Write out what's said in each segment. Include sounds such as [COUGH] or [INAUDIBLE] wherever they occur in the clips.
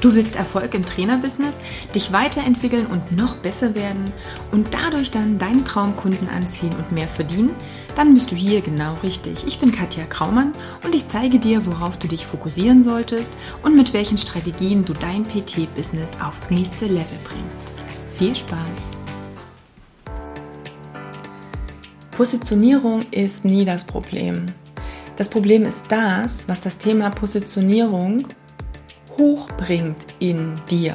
Du willst Erfolg im Trainerbusiness, dich weiterentwickeln und noch besser werden und dadurch dann deine Traumkunden anziehen und mehr verdienen? Dann bist du hier genau richtig. Ich bin Katja Kraumann und ich zeige dir, worauf du dich fokussieren solltest und mit welchen Strategien du dein PT-Business aufs nächste Level bringst. Viel Spaß! Positionierung ist nie das Problem. Das Problem ist das, was das Thema Positionierung hochbringt in dir.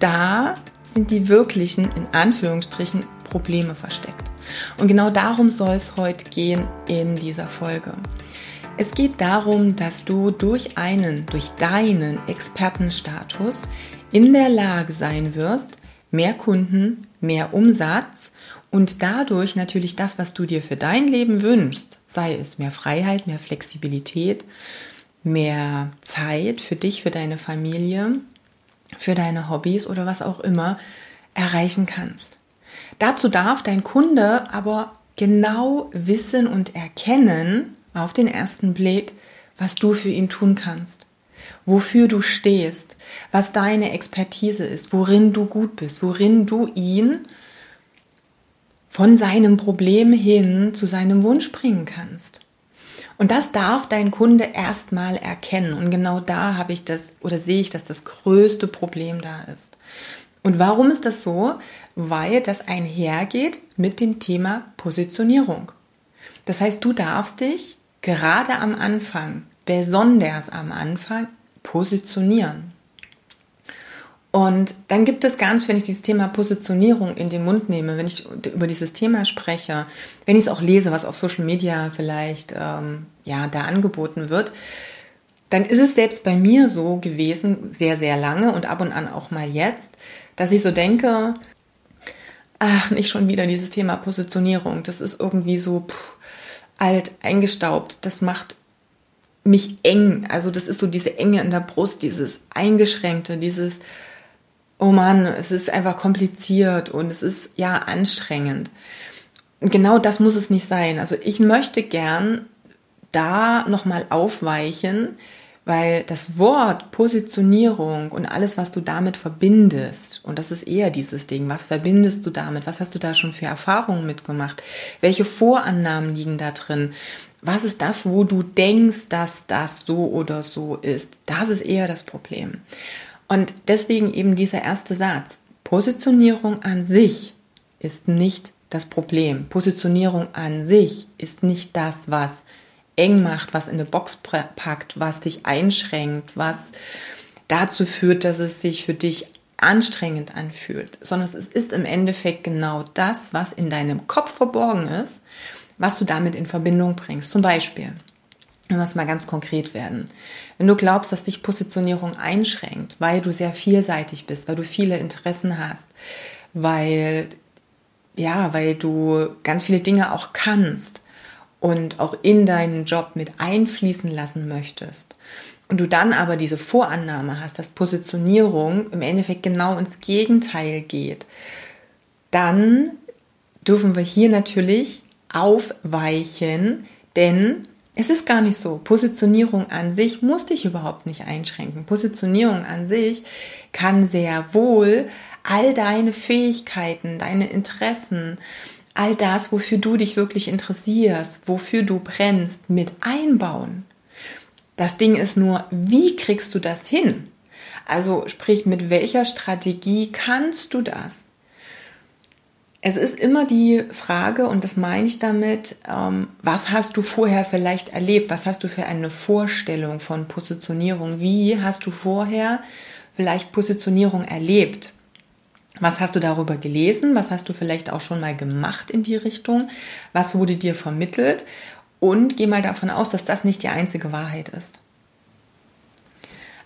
Da sind die wirklichen, in Anführungsstrichen, Probleme versteckt. Und genau darum soll es heute gehen in dieser Folge. Es geht darum, dass du durch einen, durch deinen Expertenstatus in der Lage sein wirst, mehr Kunden, mehr Umsatz und dadurch natürlich das, was du dir für dein Leben wünschst, sei es mehr Freiheit, mehr Flexibilität, mehr Zeit für dich, für deine Familie, für deine Hobbys oder was auch immer erreichen kannst. Dazu darf dein Kunde aber genau wissen und erkennen auf den ersten Blick, was du für ihn tun kannst, wofür du stehst, was deine Expertise ist, worin du gut bist, worin du ihn von seinem Problem hin zu seinem Wunsch bringen kannst. Und das darf dein Kunde erstmal erkennen. Und genau da habe ich das oder sehe ich, dass das größte Problem da ist. Und warum ist das so? Weil das einhergeht mit dem Thema Positionierung. Das heißt, du darfst dich gerade am Anfang, besonders am Anfang, positionieren. Und dann gibt es ganz, wenn ich dieses Thema Positionierung in den Mund nehme, wenn ich über dieses Thema spreche, wenn ich es auch lese, was auf Social Media vielleicht ähm, ja da angeboten wird, dann ist es selbst bei mir so gewesen, sehr, sehr lange und ab und an auch mal jetzt, dass ich so denke, ach, nicht schon wieder dieses Thema Positionierung. Das ist irgendwie so pff, alt, eingestaubt. Das macht mich eng. Also das ist so diese Enge in der Brust, dieses Eingeschränkte, dieses oh Mann, es ist einfach kompliziert und es ist ja anstrengend. Genau das muss es nicht sein. Also ich möchte gern da nochmal aufweichen, weil das Wort Positionierung und alles, was du damit verbindest, und das ist eher dieses Ding, was verbindest du damit? Was hast du da schon für Erfahrungen mitgemacht? Welche Vorannahmen liegen da drin? Was ist das, wo du denkst, dass das so oder so ist? Das ist eher das Problem. Und deswegen eben dieser erste Satz. Positionierung an sich ist nicht das Problem. Positionierung an sich ist nicht das, was eng macht, was in eine Box packt, was dich einschränkt, was dazu führt, dass es sich für dich anstrengend anfühlt, sondern es ist im Endeffekt genau das, was in deinem Kopf verborgen ist, was du damit in Verbindung bringst. Zum Beispiel, wenn wir es mal ganz konkret werden. Wenn du glaubst, dass dich Positionierung einschränkt, weil du sehr vielseitig bist, weil du viele Interessen hast, weil, ja, weil du ganz viele Dinge auch kannst und auch in deinen Job mit einfließen lassen möchtest und du dann aber diese Vorannahme hast, dass Positionierung im Endeffekt genau ins Gegenteil geht, dann dürfen wir hier natürlich aufweichen, denn es ist gar nicht so. Positionierung an sich muss dich überhaupt nicht einschränken. Positionierung an sich kann sehr wohl all deine Fähigkeiten, deine Interessen, all das, wofür du dich wirklich interessierst, wofür du brennst, mit einbauen. Das Ding ist nur, wie kriegst du das hin? Also sprich, mit welcher Strategie kannst du das? Es ist immer die Frage, und das meine ich damit, ähm, was hast du vorher vielleicht erlebt? Was hast du für eine Vorstellung von Positionierung? Wie hast du vorher vielleicht Positionierung erlebt? Was hast du darüber gelesen? Was hast du vielleicht auch schon mal gemacht in die Richtung? Was wurde dir vermittelt? Und geh mal davon aus, dass das nicht die einzige Wahrheit ist.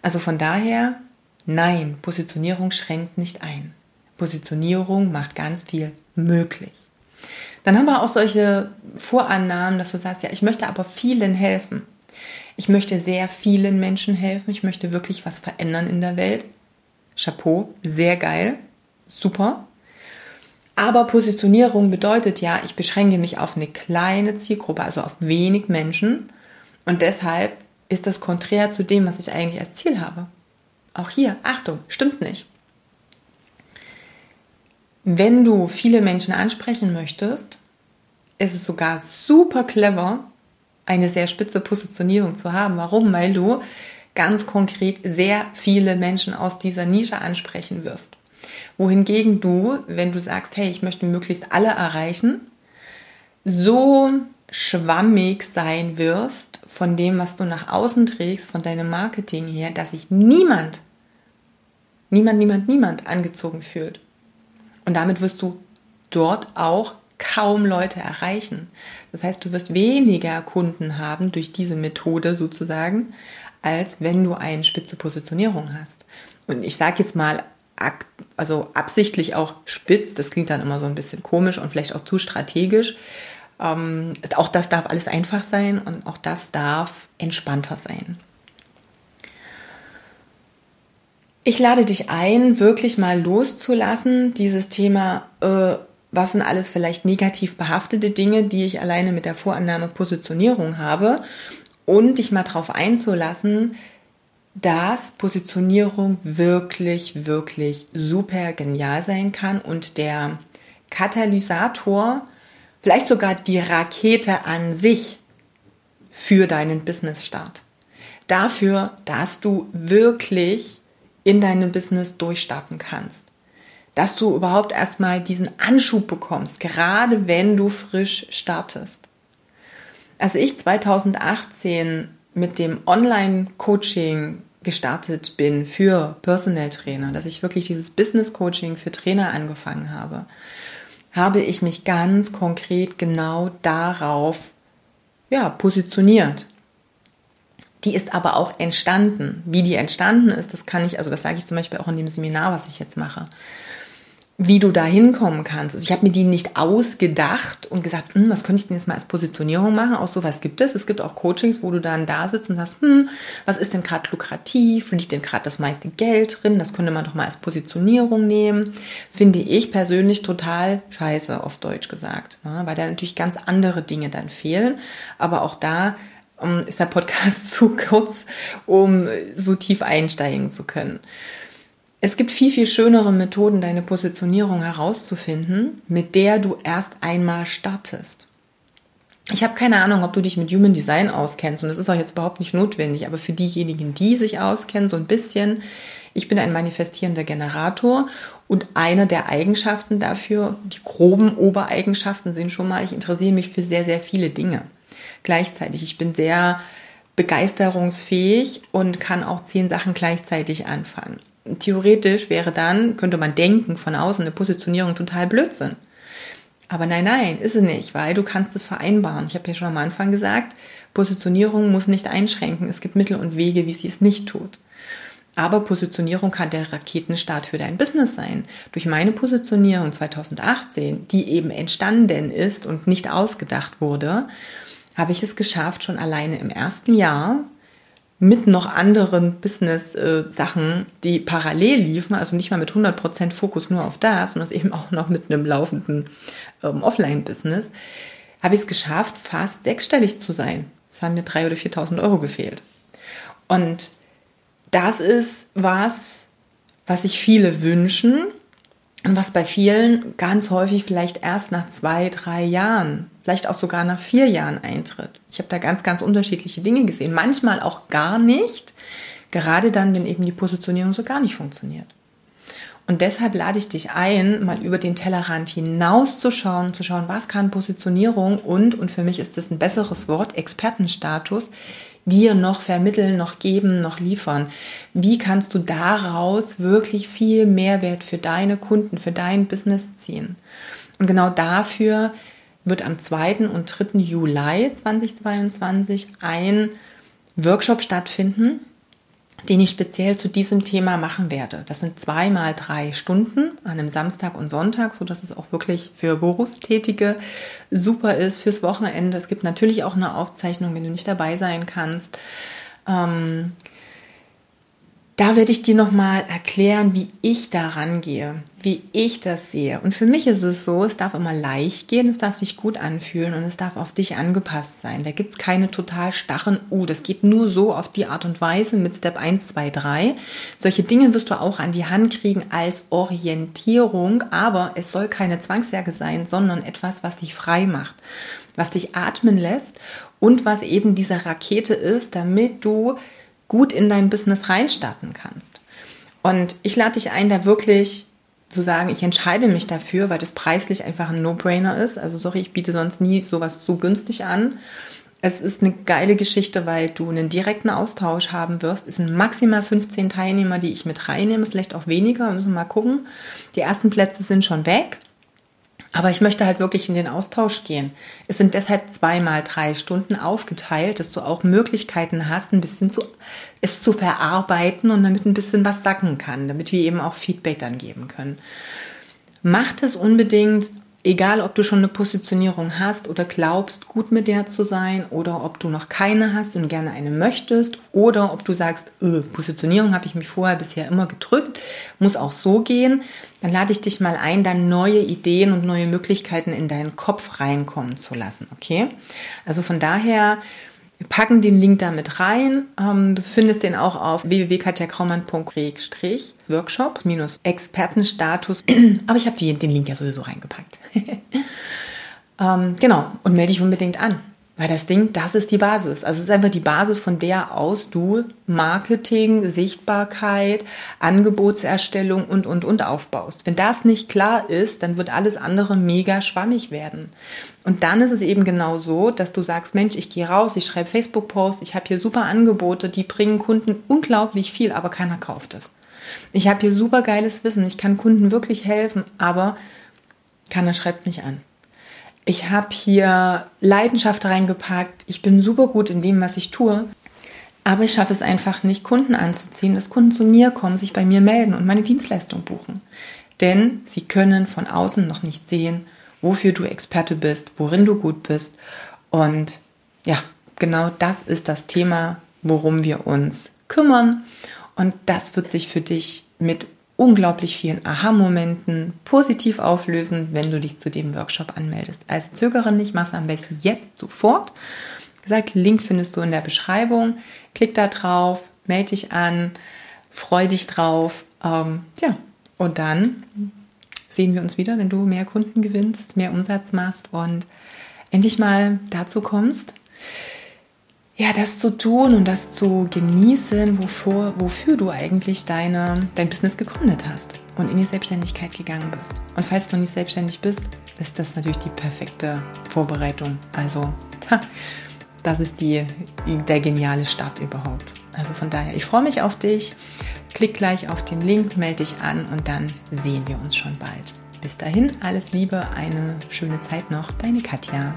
Also von daher, nein, Positionierung schränkt nicht ein. Positionierung macht ganz viel möglich. Dann haben wir auch solche Vorannahmen, dass du sagst, ja, ich möchte aber vielen helfen. Ich möchte sehr vielen Menschen helfen. Ich möchte wirklich was verändern in der Welt. Chapeau, sehr geil, super. Aber Positionierung bedeutet ja, ich beschränke mich auf eine kleine Zielgruppe, also auf wenig Menschen. Und deshalb ist das konträr zu dem, was ich eigentlich als Ziel habe. Auch hier, Achtung, stimmt nicht. Wenn du viele Menschen ansprechen möchtest, ist es sogar super clever, eine sehr spitze Positionierung zu haben. Warum? Weil du ganz konkret sehr viele Menschen aus dieser Nische ansprechen wirst. Wohingegen du, wenn du sagst, hey, ich möchte möglichst alle erreichen, so schwammig sein wirst von dem, was du nach außen trägst, von deinem Marketing her, dass sich niemand, niemand, niemand, niemand angezogen fühlt. Und damit wirst du dort auch kaum Leute erreichen. Das heißt, du wirst weniger Kunden haben durch diese Methode sozusagen, als wenn du eine spitze Positionierung hast. Und ich sage jetzt mal, also absichtlich auch spitz, das klingt dann immer so ein bisschen komisch und vielleicht auch zu strategisch. Ähm, auch das darf alles einfach sein und auch das darf entspannter sein. Ich lade dich ein, wirklich mal loszulassen, dieses Thema, äh, was sind alles vielleicht negativ behaftete Dinge, die ich alleine mit der Vorannahme Positionierung habe und dich mal darauf einzulassen, dass Positionierung wirklich, wirklich super genial sein kann und der Katalysator, vielleicht sogar die Rakete an sich für deinen Business-Start. Dafür, dass du wirklich in deinem Business durchstarten kannst dass du überhaupt erstmal diesen Anschub bekommst, gerade wenn du frisch startest. Als ich 2018 mit dem Online-Coaching gestartet bin für Personal Trainer, dass ich wirklich dieses Business Coaching für Trainer angefangen habe, habe ich mich ganz konkret genau darauf ja, positioniert. Die ist aber auch entstanden. Wie die entstanden ist, das kann ich, also das sage ich zum Beispiel auch in dem Seminar, was ich jetzt mache wie du da hinkommen kannst. Also ich habe mir die nicht ausgedacht und gesagt, hm, was könnte ich denn jetzt mal als Positionierung machen? Auch sowas gibt es. Es gibt auch Coachings, wo du dann da sitzt und sagst, hm, was ist denn gerade lukrativ? Liegt denn gerade das meiste Geld drin? Das könnte man doch mal als Positionierung nehmen. Finde ich persönlich total scheiße, auf Deutsch gesagt. Ne? Weil da natürlich ganz andere Dinge dann fehlen. Aber auch da ist der Podcast [LAUGHS] zu kurz, um so tief einsteigen zu können. Es gibt viel, viel schönere Methoden, deine Positionierung herauszufinden, mit der du erst einmal startest. Ich habe keine Ahnung, ob du dich mit Human Design auskennst und das ist auch jetzt überhaupt nicht notwendig, aber für diejenigen, die sich auskennen, so ein bisschen, ich bin ein manifestierender Generator und eine der Eigenschaften dafür, die groben Obereigenschaften sind schon mal, ich interessiere mich für sehr, sehr viele Dinge gleichzeitig. Ich bin sehr begeisterungsfähig und kann auch zehn Sachen gleichzeitig anfangen theoretisch wäre dann, könnte man denken, von außen eine Positionierung total Blödsinn. Aber nein, nein, ist es nicht, weil du kannst es vereinbaren. Ich habe ja schon am Anfang gesagt, Positionierung muss nicht einschränken. Es gibt Mittel und Wege, wie sie es nicht tut. Aber Positionierung kann der Raketenstart für dein Business sein. Durch meine Positionierung 2018, die eben entstanden ist und nicht ausgedacht wurde, habe ich es geschafft, schon alleine im ersten Jahr mit noch anderen Business-Sachen, die parallel liefen, also nicht mal mit 100% Fokus nur auf das, sondern eben auch noch mit einem laufenden ähm, Offline-Business, habe ich es geschafft, fast sechsstellig zu sein. Es haben mir 3.000 oder 4.000 Euro gefehlt. Und das ist was, was sich viele wünschen und was bei vielen ganz häufig vielleicht erst nach zwei, drei Jahren vielleicht auch sogar nach vier Jahren eintritt. Ich habe da ganz, ganz unterschiedliche Dinge gesehen. Manchmal auch gar nicht, gerade dann, wenn eben die Positionierung so gar nicht funktioniert. Und deshalb lade ich dich ein, mal über den Tellerrand hinauszuschauen, zu schauen, was kann Positionierung und, und für mich ist das ein besseres Wort, Expertenstatus, dir noch vermitteln, noch geben, noch liefern. Wie kannst du daraus wirklich viel Mehrwert für deine Kunden, für dein Business ziehen? Und genau dafür wird am 2. und 3. Juli 2022 ein Workshop stattfinden, den ich speziell zu diesem Thema machen werde. Das sind zweimal drei Stunden an einem Samstag und Sonntag, so dass es auch wirklich für Berufstätige super ist fürs Wochenende. Es gibt natürlich auch eine Aufzeichnung, wenn du nicht dabei sein kannst. Ähm, da werde ich dir nochmal erklären, wie ich da rangehe, wie ich das sehe. Und für mich ist es so, es darf immer leicht gehen, es darf sich gut anfühlen und es darf auf dich angepasst sein. Da gibt es keine total starren, uh, das geht nur so auf die Art und Weise mit Step 1, 2, 3. Solche Dinge wirst du auch an die Hand kriegen als Orientierung, aber es soll keine Zwangsjacke sein, sondern etwas, was dich frei macht, was dich atmen lässt und was eben diese Rakete ist, damit du gut in dein Business reinstarten kannst. Und ich lade dich ein, da wirklich zu sagen, ich entscheide mich dafür, weil das preislich einfach ein No-Brainer ist. Also sorry, ich biete sonst nie sowas so günstig an. Es ist eine geile Geschichte, weil du einen direkten Austausch haben wirst. Es sind maximal 15 Teilnehmer, die ich mit reinnehme, vielleicht auch weniger, wir müssen mal gucken. Die ersten Plätze sind schon weg. Aber ich möchte halt wirklich in den Austausch gehen. Es sind deshalb zweimal drei Stunden aufgeteilt, dass du auch Möglichkeiten hast, ein bisschen zu, es zu verarbeiten und damit ein bisschen was sacken kann, damit wir eben auch Feedback dann geben können. Macht es unbedingt egal ob du schon eine Positionierung hast oder glaubst, gut mit der zu sein, oder ob du noch keine hast und gerne eine möchtest, oder ob du sagst, äh, Positionierung habe ich mich vorher bisher immer gedrückt, muss auch so gehen, dann lade ich dich mal ein, dann neue Ideen und neue Möglichkeiten in deinen Kopf reinkommen zu lassen, okay? Also von daher, wir packen den Link da mit rein. Ähm, du findest den auch auf www.katjakraumann.workshop Expertenstatus. [CLEARS THROAT] Aber ich habe den Link ja sowieso reingepackt. [LAUGHS] ähm, genau, und melde dich unbedingt an. Weil das Ding, das ist die Basis. Also es ist einfach die Basis, von der aus du Marketing, Sichtbarkeit, Angebotserstellung und, und, und aufbaust. Wenn das nicht klar ist, dann wird alles andere mega schwammig werden. Und dann ist es eben genau so, dass du sagst, Mensch, ich gehe raus, ich schreibe Facebook-Posts, ich habe hier super Angebote, die bringen Kunden unglaublich viel, aber keiner kauft es. Ich habe hier super geiles Wissen, ich kann Kunden wirklich helfen, aber keiner schreibt mich an. Ich habe hier Leidenschaft reingepackt. Ich bin super gut in dem, was ich tue. Aber ich schaffe es einfach nicht, Kunden anzuziehen, dass Kunden zu mir kommen, sich bei mir melden und meine Dienstleistung buchen. Denn sie können von außen noch nicht sehen, wofür du Experte bist, worin du gut bist. Und ja, genau das ist das Thema, worum wir uns kümmern. Und das wird sich für dich mit unglaublich vielen Aha-Momenten positiv auflösen, wenn du dich zu dem Workshop anmeldest. Also zögere nicht, mach es am besten jetzt sofort. Wie gesagt, Link findest du in der Beschreibung. Klick da drauf, melde dich an, freu dich drauf. Ähm, ja, und dann sehen wir uns wieder, wenn du mehr Kunden gewinnst, mehr Umsatz machst und endlich mal dazu kommst, ja, das zu tun und das zu genießen, wofür, wofür du eigentlich deine, dein Business gegründet hast und in die Selbstständigkeit gegangen bist. Und falls du nicht selbstständig bist, ist das natürlich die perfekte Vorbereitung. Also, das ist die, der geniale Start überhaupt. Also von daher, ich freue mich auf dich. Klick gleich auf den Link, melde dich an und dann sehen wir uns schon bald. Bis dahin, alles Liebe, eine schöne Zeit noch. Deine Katja.